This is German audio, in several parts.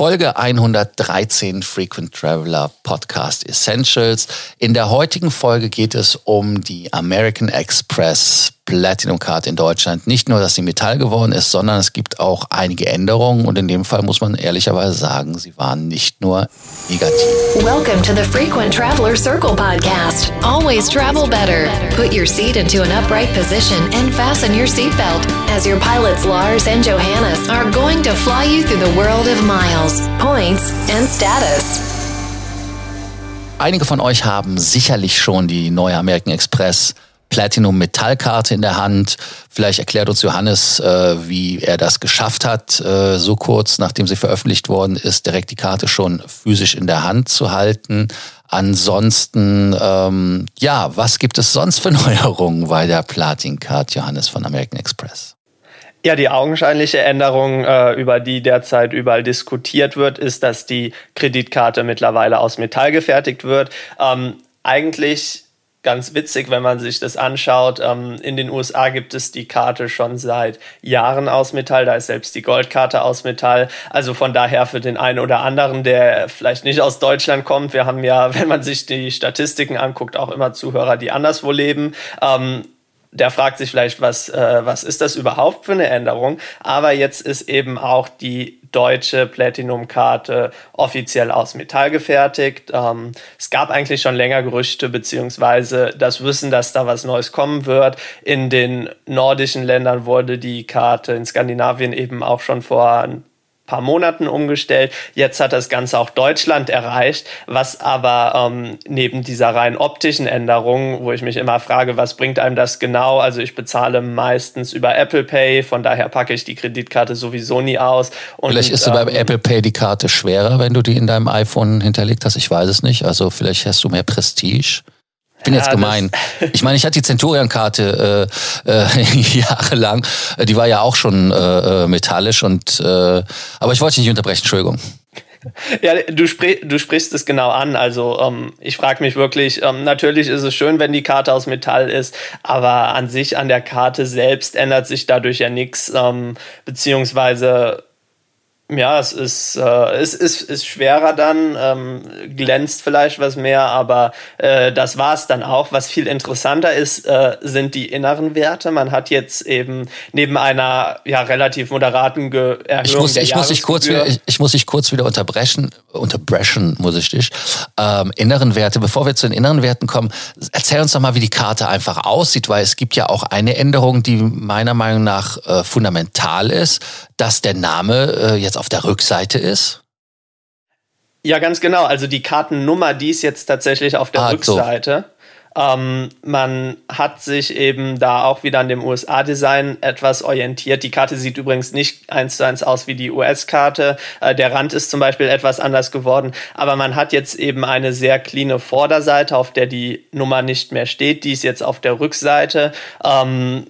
Folge 113 Frequent Traveler Podcast Essentials. In der heutigen Folge geht es um die American Express Platinum Card in Deutschland. Nicht nur, dass sie Metall geworden ist, sondern es gibt auch einige Änderungen und in dem Fall muss man ehrlicherweise sagen, sie waren nicht nur negativ. Welcome to the Frequent Traveler Circle podcast. Always travel better. Put your seat into an upright position and fasten your seatbelt as your pilots Lars and Johannes are going to fly you through the world of miles, points and status. Einige von euch haben sicherlich schon die neue American Express Platinum Metallkarte in der Hand. Vielleicht erklärt uns Johannes, äh, wie er das geschafft hat, äh, so kurz nachdem sie veröffentlicht worden ist, direkt die Karte schon physisch in der Hand zu halten. Ansonsten, ähm, ja, was gibt es sonst für Neuerungen bei der Platin Card, Johannes von American Express? Ja, die augenscheinliche Änderung, äh, über die derzeit überall diskutiert wird, ist, dass die Kreditkarte mittlerweile aus Metall gefertigt wird. Ähm, eigentlich ganz witzig, wenn man sich das anschaut. Ähm, in den USA gibt es die Karte schon seit Jahren aus Metall. Da ist selbst die Goldkarte aus Metall. Also von daher für den einen oder anderen, der vielleicht nicht aus Deutschland kommt. Wir haben ja, wenn man sich die Statistiken anguckt, auch immer Zuhörer, die anderswo leben. Der fragt sich vielleicht, was, äh, was ist das überhaupt für eine Änderung? Aber jetzt ist eben auch die deutsche Platinum-Karte offiziell aus Metall gefertigt. Ähm, es gab eigentlich schon länger Gerüchte beziehungsweise das Wissen, dass da was Neues kommen wird. In den nordischen Ländern wurde die Karte in Skandinavien eben auch schon vor ein paar Monaten umgestellt. Jetzt hat das Ganze auch Deutschland erreicht, was aber ähm, neben dieser rein optischen Änderung, wo ich mich immer frage, was bringt einem das genau? Also ich bezahle meistens über Apple Pay, von daher packe ich die Kreditkarte sowieso nie aus. Und, vielleicht ist ähm, beim Apple Pay die Karte schwerer, wenn du die in deinem iPhone hinterlegt hast. Ich weiß es nicht. Also vielleicht hast du mehr Prestige. Ich bin ja, jetzt gemein. Ich meine, ich hatte die Centurion-Karte äh, äh, jahrelang. Die war ja auch schon äh, äh metallisch und äh, aber ich wollte dich nicht unterbrechen, Entschuldigung. Ja, du, sprich, du sprichst es genau an. Also ähm, ich frage mich wirklich, ähm, natürlich ist es schön, wenn die Karte aus Metall ist, aber an sich, an der Karte selbst ändert sich dadurch ja nichts, ähm, beziehungsweise ja, es ist, äh, es ist, ist schwerer dann, ähm, glänzt vielleicht was mehr, aber äh, das war es dann auch. Was viel interessanter ist, äh, sind die inneren Werte. Man hat jetzt eben neben einer ja relativ moderaten Ge Erhöhung ich muss, ich muss dich kurz wieder, ich, ich, muss dich kurz wieder unterbrechen, unterbrechen muss ich dich. Ähm, inneren Werte, bevor wir zu den inneren Werten kommen, erzähl uns doch mal, wie die Karte einfach aussieht, weil es gibt ja auch eine Änderung, die meiner Meinung nach äh, fundamental ist, dass der Name äh, jetzt auf der Rückseite ist? Ja, ganz genau. Also die Kartennummer, die ist jetzt tatsächlich auf der ah, Rückseite. So. Ähm, man hat sich eben da auch wieder an dem USA-Design etwas orientiert. Die Karte sieht übrigens nicht eins zu eins aus wie die US-Karte. Äh, der Rand ist zum Beispiel etwas anders geworden. Aber man hat jetzt eben eine sehr cleane Vorderseite, auf der die Nummer nicht mehr steht. Die ist jetzt auf der Rückseite. Ähm,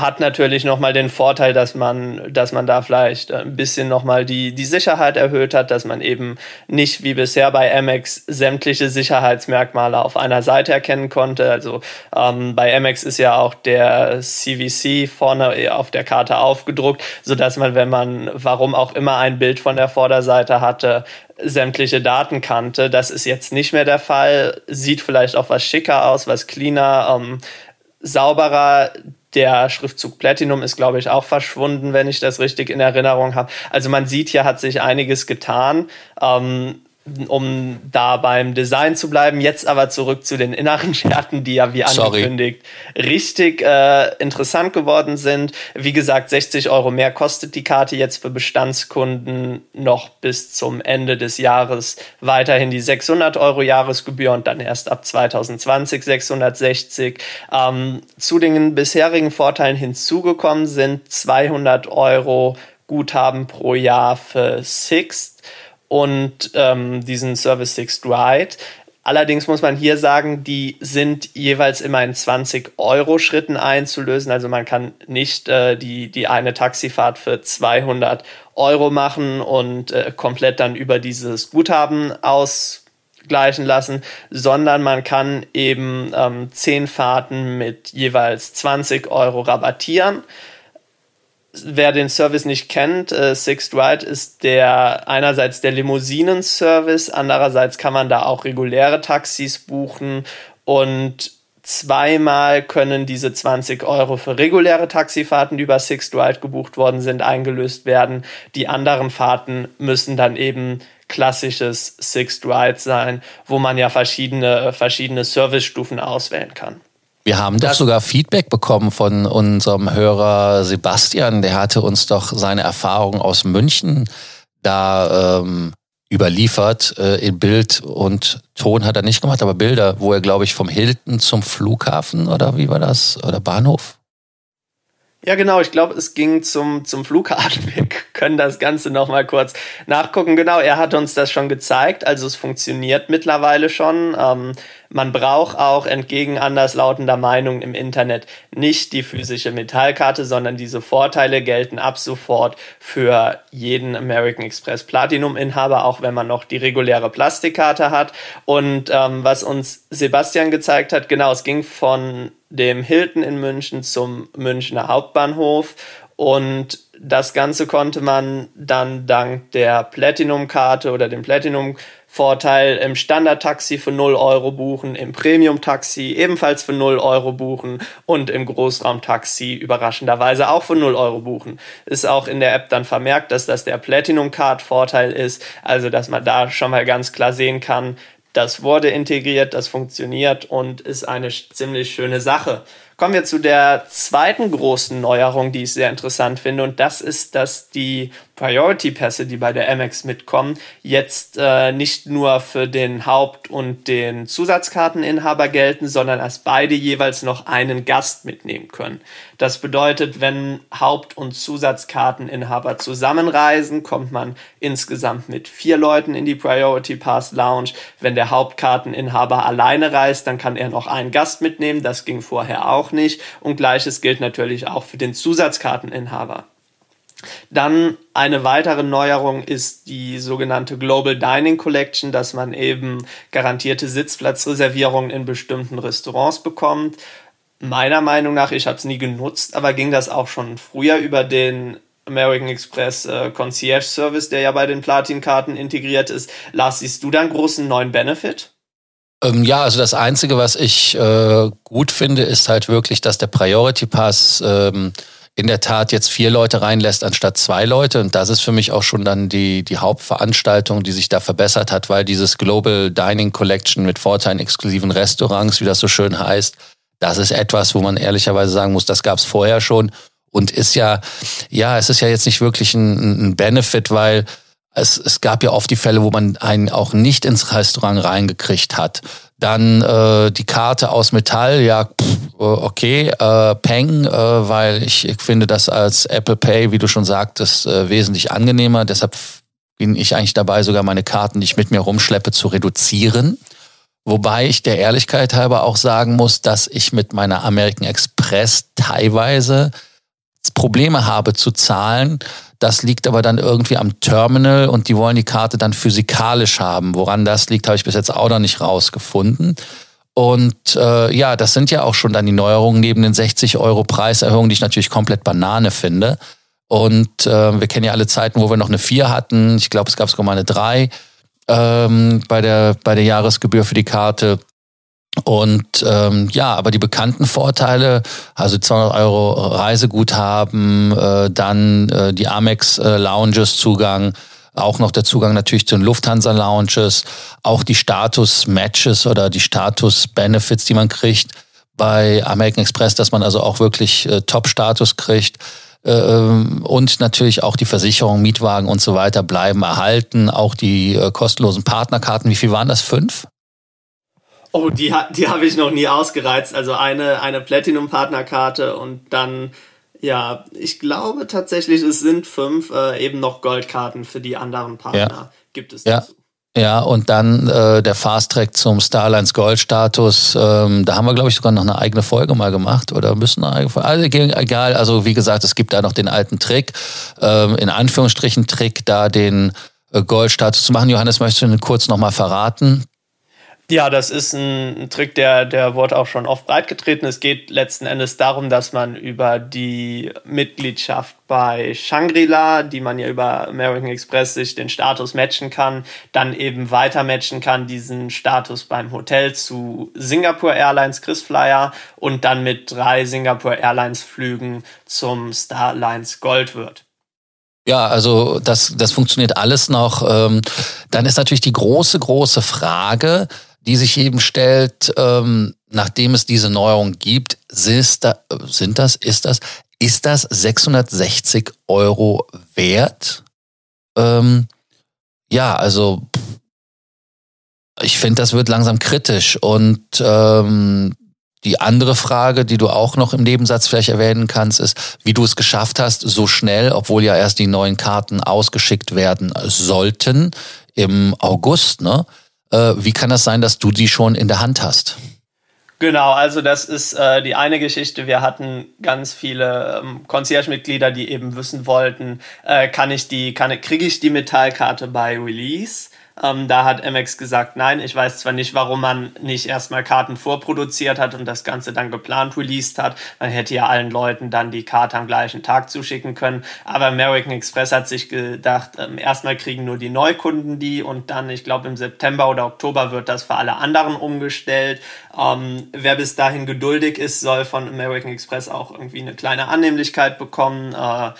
hat natürlich nochmal den Vorteil, dass man, dass man da vielleicht ein bisschen nochmal die, die Sicherheit erhöht hat, dass man eben nicht wie bisher bei Amex sämtliche Sicherheitsmerkmale auf einer Seite erkennen konnte. Also ähm, bei Amex ist ja auch der CVC vorne auf der Karte aufgedruckt, sodass man, wenn man warum auch immer ein Bild von der Vorderseite hatte, sämtliche Daten kannte. Das ist jetzt nicht mehr der Fall. Sieht vielleicht auch was schicker aus, was cleaner, ähm, sauberer. Der Schriftzug Platinum ist, glaube ich, auch verschwunden, wenn ich das richtig in Erinnerung habe. Also man sieht, hier hat sich einiges getan. Ähm, um da beim Design zu bleiben. Jetzt aber zurück zu den inneren Werten, die ja wie angekündigt Sorry. richtig äh, interessant geworden sind. Wie gesagt, 60 Euro mehr kostet die Karte jetzt für Bestandskunden noch bis zum Ende des Jahres weiterhin die 600 Euro Jahresgebühr und dann erst ab 2020 660. Ähm, zu den bisherigen Vorteilen hinzugekommen sind 200 Euro Guthaben pro Jahr für Sixt und ähm, diesen Service Six Ride. Allerdings muss man hier sagen, die sind jeweils immer in 20 Euro Schritten einzulösen. Also man kann nicht äh, die, die eine Taxifahrt für 200 Euro machen und äh, komplett dann über dieses Guthaben ausgleichen lassen, sondern man kann eben ähm, 10 Fahrten mit jeweils 20 Euro rabattieren. Wer den Service nicht kennt, äh, Sixth Ride ist der einerseits der Limousinen-Service, andererseits kann man da auch reguläre Taxis buchen und zweimal können diese 20 Euro für reguläre Taxifahrten, die über Sixth Ride gebucht worden sind, eingelöst werden. Die anderen Fahrten müssen dann eben klassisches Sixth Ride sein, wo man ja verschiedene, verschiedene Servicestufen auswählen kann. Wir haben doch sogar Feedback bekommen von unserem Hörer Sebastian. Der hatte uns doch seine Erfahrung aus München da ähm, überliefert. Äh, in Bild und Ton hat er nicht gemacht, aber Bilder, wo er, glaube ich, vom Hilton zum Flughafen oder wie war das? Oder Bahnhof? Ja, genau. Ich glaube, es ging zum, zum Flughafen. Wir können das Ganze nochmal kurz nachgucken. Genau, er hat uns das schon gezeigt. Also es funktioniert mittlerweile schon. Ähm, man braucht auch entgegen anderslautender Meinungen im Internet nicht die physische Metallkarte, sondern diese Vorteile gelten ab sofort für jeden American Express Platinum-Inhaber, auch wenn man noch die reguläre Plastikkarte hat. Und ähm, was uns Sebastian gezeigt hat, genau, es ging von dem Hilton in München zum Münchner Hauptbahnhof und das Ganze konnte man dann dank der Platinum-Karte oder dem Platinum-Vorteil im Standard-Taxi für 0 Euro buchen, im Premium-Taxi ebenfalls für 0 Euro buchen und im Großraum-Taxi überraschenderweise auch für 0 Euro buchen. Ist auch in der App dann vermerkt, dass das der Platinum-Card-Vorteil ist, also dass man da schon mal ganz klar sehen kann, das wurde integriert, das funktioniert und ist eine ziemlich schöne Sache. Kommen wir zu der zweiten großen Neuerung, die ich sehr interessant finde, und das ist, dass die Priority-Pässe, die bei der Amex mitkommen, jetzt äh, nicht nur für den Haupt- und den Zusatzkarteninhaber gelten, sondern als beide jeweils noch einen Gast mitnehmen können. Das bedeutet, wenn Haupt- und Zusatzkarteninhaber zusammenreisen, kommt man insgesamt mit vier Leuten in die Priority Pass Lounge. Wenn der Hauptkarteninhaber alleine reist, dann kann er noch einen Gast mitnehmen. Das ging vorher auch nicht. Und gleiches gilt natürlich auch für den Zusatzkarteninhaber. Dann eine weitere Neuerung ist die sogenannte Global Dining Collection, dass man eben garantierte Sitzplatzreservierungen in bestimmten Restaurants bekommt meiner Meinung nach, ich habe es nie genutzt, aber ging das auch schon früher über den American Express äh, Concierge Service, der ja bei den Platin-Karten integriert ist. Lars, siehst du da einen großen neuen Benefit? Ähm, ja, also das Einzige, was ich äh, gut finde, ist halt wirklich, dass der Priority Pass ähm, in der Tat jetzt vier Leute reinlässt anstatt zwei Leute. Und das ist für mich auch schon dann die, die Hauptveranstaltung, die sich da verbessert hat, weil dieses Global Dining Collection mit Vorteilen exklusiven Restaurants, wie das so schön heißt, das ist etwas, wo man ehrlicherweise sagen muss, das gab es vorher schon und ist ja, ja, es ist ja jetzt nicht wirklich ein, ein Benefit, weil es, es gab ja oft die Fälle, wo man einen auch nicht ins Restaurant reingekriegt hat. Dann äh, die Karte aus Metall, ja, pff, okay, äh, Peng, äh, weil ich, ich finde das als Apple Pay, wie du schon sagtest, äh, wesentlich angenehmer. Deshalb bin ich eigentlich dabei, sogar meine Karten, die ich mit mir rumschleppe, zu reduzieren. Wobei ich der Ehrlichkeit halber auch sagen muss, dass ich mit meiner American Express teilweise Probleme habe zu zahlen. Das liegt aber dann irgendwie am Terminal und die wollen die Karte dann physikalisch haben. Woran das liegt, habe ich bis jetzt auch noch nicht rausgefunden. Und äh, ja, das sind ja auch schon dann die Neuerungen neben den 60 Euro Preiserhöhungen, die ich natürlich komplett Banane finde. Und äh, wir kennen ja alle Zeiten, wo wir noch eine 4 hatten. Ich glaube, es gab sogar mal eine 3 ähm, bei, der, bei der Jahresgebühr für die Karte. Und ähm, ja, aber die bekannten Vorteile, also 200 Euro Reiseguthaben, äh, dann äh, die Amex äh, auch noch der Zugang natürlich zu den Lufthansa Lounges, auch die Status Matches oder die Status Benefits, die man kriegt bei American Express, dass man also auch wirklich äh, Top-Status kriegt. Äh, ähm, und natürlich auch die Versicherung, Mietwagen und so weiter bleiben erhalten. Auch die äh, kostenlosen Partnerkarten. Wie viel waren das? Fünf? Oh, die, die habe ich noch nie ausgereizt. Also eine, eine Platinum-Partnerkarte und dann, ja, ich glaube tatsächlich, es sind fünf äh, eben noch Goldkarten für die anderen Partner. Ja. Gibt es ja. dazu. Ja, und dann äh, der Fast Track zum Starlines Gold-Status. Ähm, da haben wir, glaube ich, sogar noch eine eigene Folge mal gemacht oder müssen eine eigene Folge. Also egal, also wie gesagt, es gibt da noch den alten Trick, ähm, in Anführungsstrichen Trick, da den äh, Gold-Status zu machen. Johannes, möchtest du den kurz nochmal verraten? Ja, das ist ein, Trick, der, der wurde auch schon oft breitgetreten. Es geht letzten Endes darum, dass man über die Mitgliedschaft bei Shangri-La, die man ja über American Express sich den Status matchen kann, dann eben weiter matchen kann, diesen Status beim Hotel zu Singapore Airlines KrisFlyer und dann mit drei Singapore Airlines Flügen zum Starlines Gold wird. Ja, also das, das funktioniert alles noch. Ähm, dann ist natürlich die große, große Frage, die sich eben stellt, ähm, nachdem es diese Neuerung gibt, sind, da, sind das, ist das, ist das 660 Euro wert? Ähm, ja, also ich finde, das wird langsam kritisch. Und ähm, die andere Frage, die du auch noch im Nebensatz vielleicht erwähnen kannst, ist, wie du es geschafft hast, so schnell, obwohl ja erst die neuen Karten ausgeschickt werden sollten im August, ne? Äh, wie kann das sein, dass du die schon in der Hand hast? Genau, also das ist äh, die eine Geschichte. Wir hatten ganz viele ähm, Concierge-Mitglieder, die eben wissen wollten, äh, kann ich die, kann, kriege ich die Metallkarte bei Release? Ähm, da hat MX gesagt, nein, ich weiß zwar nicht, warum man nicht erstmal Karten vorproduziert hat und das Ganze dann geplant released hat. Man hätte ja allen Leuten dann die Karte am gleichen Tag zuschicken können. Aber American Express hat sich gedacht, ähm, erstmal kriegen nur die Neukunden die und dann, ich glaube, im September oder Oktober wird das für alle anderen umgestellt. Ähm, wer bis dahin geduldig ist, soll von American Express auch irgendwie eine kleine Annehmlichkeit bekommen. Äh,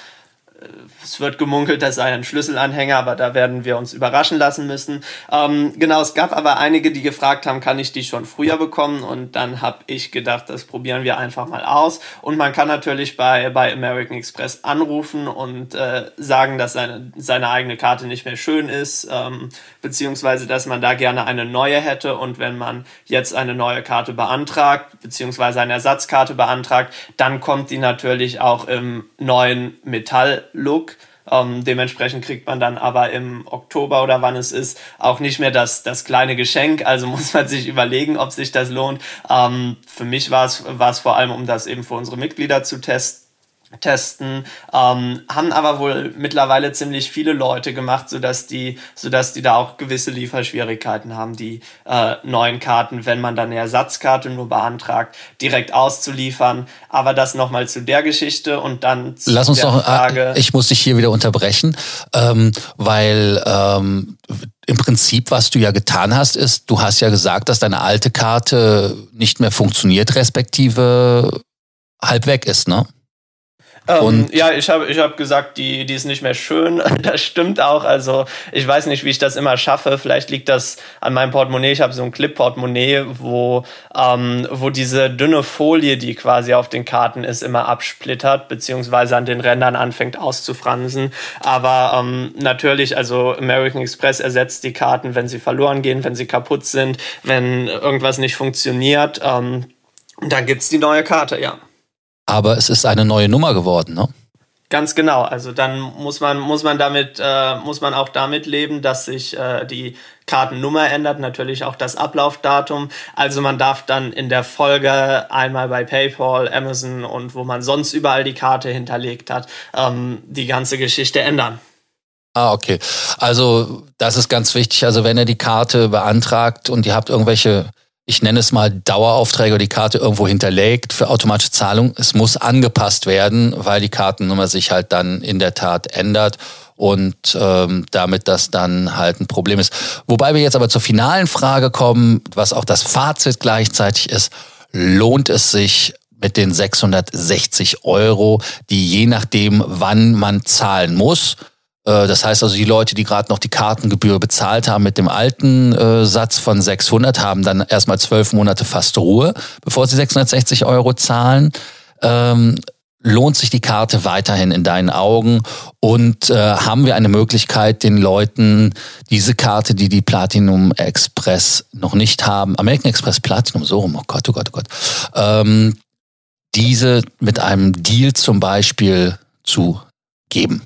es wird gemunkelt, das sei ein Schlüsselanhänger, aber da werden wir uns überraschen lassen müssen. Ähm, genau, es gab aber einige, die gefragt haben, kann ich die schon früher bekommen? Und dann habe ich gedacht, das probieren wir einfach mal aus. Und man kann natürlich bei, bei American Express anrufen und äh, sagen, dass seine, seine eigene Karte nicht mehr schön ist, ähm, beziehungsweise dass man da gerne eine neue hätte. Und wenn man jetzt eine neue Karte beantragt, beziehungsweise eine Ersatzkarte beantragt, dann kommt die natürlich auch im neuen Metall Look. Ähm, dementsprechend kriegt man dann aber im Oktober oder wann es ist auch nicht mehr das, das kleine Geschenk. Also muss man sich überlegen, ob sich das lohnt. Ähm, für mich war es, war es vor allem, um das eben für unsere Mitglieder zu testen testen, ähm, haben aber wohl mittlerweile ziemlich viele Leute gemacht, sodass die, sodass die da auch gewisse Lieferschwierigkeiten haben, die äh, neuen Karten, wenn man dann eine Ersatzkarte nur beantragt, direkt auszuliefern. Aber das nochmal zu der Geschichte und dann zu Lass uns der noch, äh, Frage. Ich muss dich hier wieder unterbrechen, ähm, weil ähm, im Prinzip, was du ja getan hast, ist, du hast ja gesagt, dass deine alte Karte nicht mehr funktioniert, respektive halb weg ist, ne? Ähm, ja, ich habe ich hab gesagt, die, die ist nicht mehr schön. Das stimmt auch. Also ich weiß nicht, wie ich das immer schaffe. Vielleicht liegt das an meinem Portemonnaie. Ich habe so ein Clip-Portemonnaie, wo, ähm, wo diese dünne Folie, die quasi auf den Karten ist, immer absplittert, beziehungsweise an den Rändern anfängt auszufransen. Aber ähm, natürlich, also American Express ersetzt die Karten, wenn sie verloren gehen, wenn sie kaputt sind, wenn irgendwas nicht funktioniert. Ähm, dann gibt's die neue Karte, ja. Aber es ist eine neue Nummer geworden, ne? Ganz genau. Also dann muss man muss man damit äh, muss man auch damit leben, dass sich äh, die Kartennummer ändert, natürlich auch das Ablaufdatum. Also man darf dann in der Folge einmal bei PayPal, Amazon und wo man sonst überall die Karte hinterlegt hat, ähm, die ganze Geschichte ändern. Ah, okay. Also das ist ganz wichtig. Also wenn ihr die Karte beantragt und ihr habt irgendwelche ich nenne es mal Daueraufträge die Karte irgendwo hinterlegt für automatische Zahlung. Es muss angepasst werden, weil die Kartennummer sich halt dann in der Tat ändert und ähm, damit das dann halt ein Problem ist. Wobei wir jetzt aber zur finalen Frage kommen, was auch das Fazit gleichzeitig ist, lohnt es sich mit den 660 Euro, die je nachdem, wann man zahlen muss, das heißt also, die Leute, die gerade noch die Kartengebühr bezahlt haben mit dem alten äh, Satz von 600, haben dann erstmal zwölf Monate fast Ruhe, bevor sie 660 Euro zahlen. Ähm, lohnt sich die Karte weiterhin in deinen Augen und äh, haben wir eine Möglichkeit, den Leuten diese Karte, die die Platinum Express noch nicht haben, American Express Platinum, so rum, oh Gott, oh Gott, oh Gott, ähm, diese mit einem Deal zum Beispiel zu geben?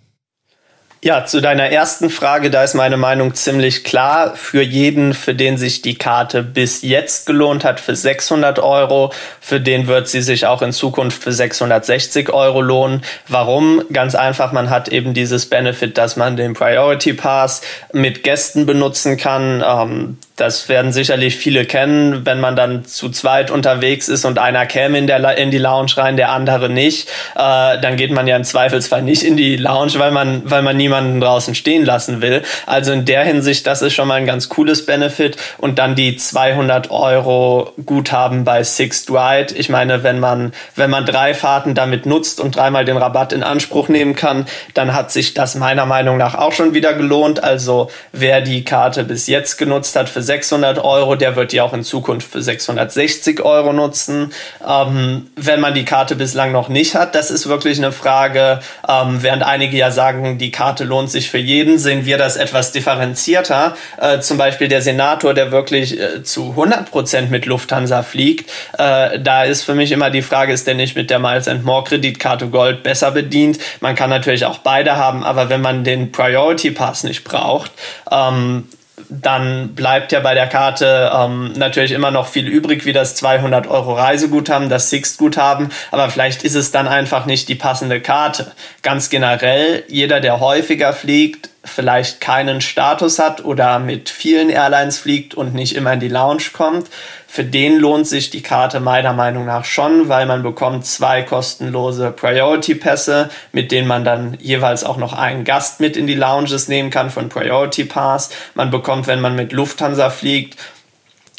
Ja, zu deiner ersten Frage, da ist meine Meinung ziemlich klar. Für jeden, für den sich die Karte bis jetzt gelohnt hat, für 600 Euro, für den wird sie sich auch in Zukunft für 660 Euro lohnen. Warum? Ganz einfach, man hat eben dieses Benefit, dass man den Priority Pass mit Gästen benutzen kann. Ähm, das werden sicherlich viele kennen, wenn man dann zu zweit unterwegs ist und einer käme in, der, in die Lounge rein, der andere nicht, äh, dann geht man ja im Zweifelsfall nicht in die Lounge, weil man, weil man niemanden draußen stehen lassen will. Also in der Hinsicht, das ist schon mal ein ganz cooles Benefit. Und dann die 200 Euro Guthaben bei Sixth Ride. Ich meine, wenn man, wenn man drei Fahrten damit nutzt und dreimal den Rabatt in Anspruch nehmen kann, dann hat sich das meiner Meinung nach auch schon wieder gelohnt. Also wer die Karte bis jetzt genutzt hat für 600 Euro, der wird die auch in Zukunft für 660 Euro nutzen. Ähm, wenn man die Karte bislang noch nicht hat, das ist wirklich eine Frage. Ähm, während einige ja sagen, die Karte lohnt sich für jeden, sehen wir das etwas differenzierter. Äh, zum Beispiel der Senator, der wirklich äh, zu 100 Prozent mit Lufthansa fliegt. Äh, da ist für mich immer die Frage, ist der nicht mit der Miles More Kreditkarte Gold besser bedient? Man kann natürlich auch beide haben, aber wenn man den Priority Pass nicht braucht, ähm, dann bleibt ja bei der Karte ähm, natürlich immer noch viel übrig, wie das 200 Euro Reiseguthaben, das Sixt-Guthaben, aber vielleicht ist es dann einfach nicht die passende Karte. Ganz generell, jeder, der häufiger fliegt, vielleicht keinen Status hat oder mit vielen Airlines fliegt und nicht immer in die Lounge kommt, für den lohnt sich die Karte meiner Meinung nach schon, weil man bekommt zwei kostenlose Priority-Pässe, mit denen man dann jeweils auch noch einen Gast mit in die Lounges nehmen kann von Priority Pass. Man bekommt, wenn man mit Lufthansa fliegt,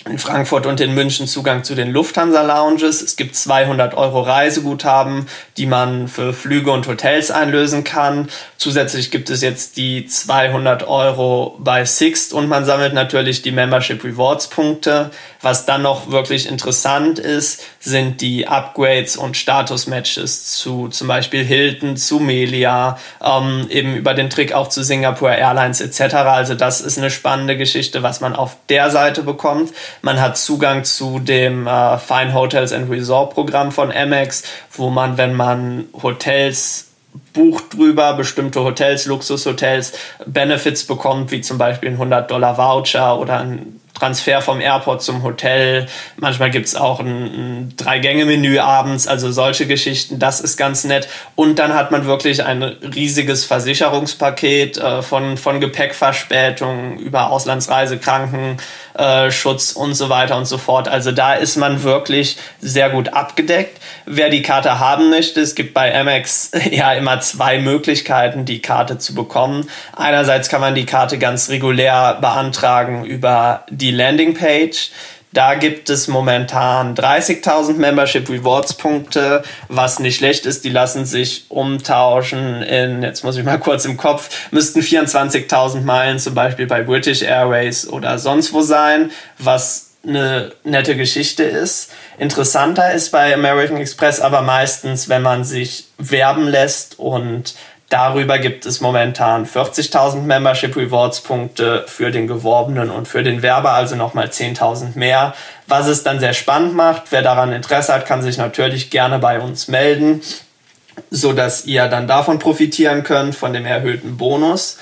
in Frankfurt und in München Zugang zu den Lufthansa Lounges. Es gibt 200 Euro Reiseguthaben, die man für Flüge und Hotels einlösen kann. Zusätzlich gibt es jetzt die 200 Euro bei Sixt und man sammelt natürlich die Membership Rewards Punkte. Was dann noch wirklich interessant ist, sind die Upgrades und Status Matches zu zum Beispiel Hilton, zu Melia, ähm, eben über den Trick auch zu Singapore Airlines etc. Also das ist eine spannende Geschichte, was man auf der Seite bekommt. Man hat Zugang zu dem äh, Fine Hotels and Resort Programm von Amex, wo man, wenn man Hotels bucht drüber, bestimmte Hotels, Luxushotels, Benefits bekommt, wie zum Beispiel ein 100 Dollar Voucher oder ein Transfer vom Airport zum Hotel. Manchmal gibt es auch ein, ein Drei-Gänge-Menü abends, also solche Geschichten. Das ist ganz nett. Und dann hat man wirklich ein riesiges Versicherungspaket äh, von, von Gepäckverspätung über Auslandsreise, Krankenschutz äh, und so weiter und so fort. Also da ist man wirklich sehr gut abgedeckt. Wer die Karte haben möchte, es gibt bei Amex ja immer zwei Möglichkeiten, die Karte zu bekommen. Einerseits kann man die Karte ganz regulär beantragen über die Landingpage. Da gibt es momentan 30.000 Membership Rewards Punkte, was nicht schlecht ist. Die lassen sich umtauschen in, jetzt muss ich mal kurz im Kopf, müssten 24.000 Meilen zum Beispiel bei British Airways oder sonst wo sein, was eine nette Geschichte ist. Interessanter ist bei American Express aber meistens, wenn man sich werben lässt und Darüber gibt es momentan 40.000 Membership Rewards Punkte für den Geworbenen und für den Werber, also nochmal 10.000 mehr. Was es dann sehr spannend macht, wer daran Interesse hat, kann sich natürlich gerne bei uns melden, so dass ihr dann davon profitieren könnt, von dem erhöhten Bonus.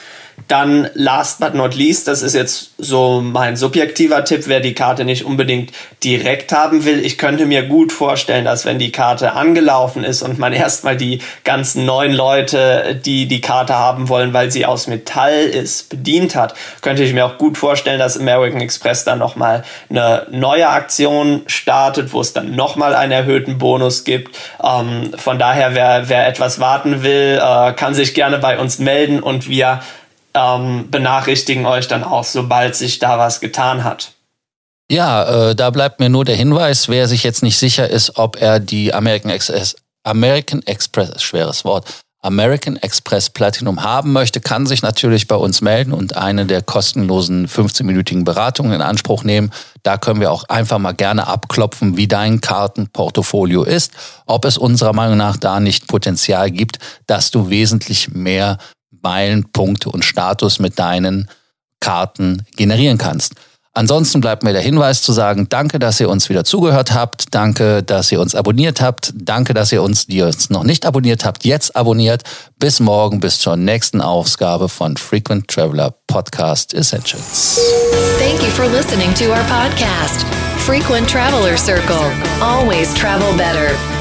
Dann last but not least, das ist jetzt so mein subjektiver Tipp, wer die Karte nicht unbedingt direkt haben will. Ich könnte mir gut vorstellen, dass wenn die Karte angelaufen ist und man erstmal die ganzen neuen Leute, die die Karte haben wollen, weil sie aus Metall ist, bedient hat, könnte ich mir auch gut vorstellen, dass American Express dann nochmal eine neue Aktion startet, wo es dann nochmal einen erhöhten Bonus gibt. Ähm, von daher, wer, wer etwas warten will, äh, kann sich gerne bei uns melden und wir ähm, benachrichtigen euch dann auch, sobald sich da was getan hat. Ja, äh, da bleibt mir nur der Hinweis, wer sich jetzt nicht sicher ist, ob er die American Express, American Express, schweres Wort, American Express Platinum haben möchte, kann sich natürlich bei uns melden und eine der kostenlosen 15-minütigen Beratungen in Anspruch nehmen. Da können wir auch einfach mal gerne abklopfen, wie dein Kartenportfolio ist, ob es unserer Meinung nach da nicht Potenzial gibt, dass du wesentlich mehr Meilenpunkte und Status mit deinen Karten generieren kannst. Ansonsten bleibt mir der Hinweis zu sagen, danke, dass ihr uns wieder zugehört habt. Danke, dass ihr uns abonniert habt. Danke, dass ihr uns, die uns noch nicht abonniert habt, jetzt abonniert. Bis morgen, bis zur nächsten Ausgabe von Frequent Traveler Podcast Essentials. Thank you for listening to our podcast, Frequent Traveler Circle. Always travel better.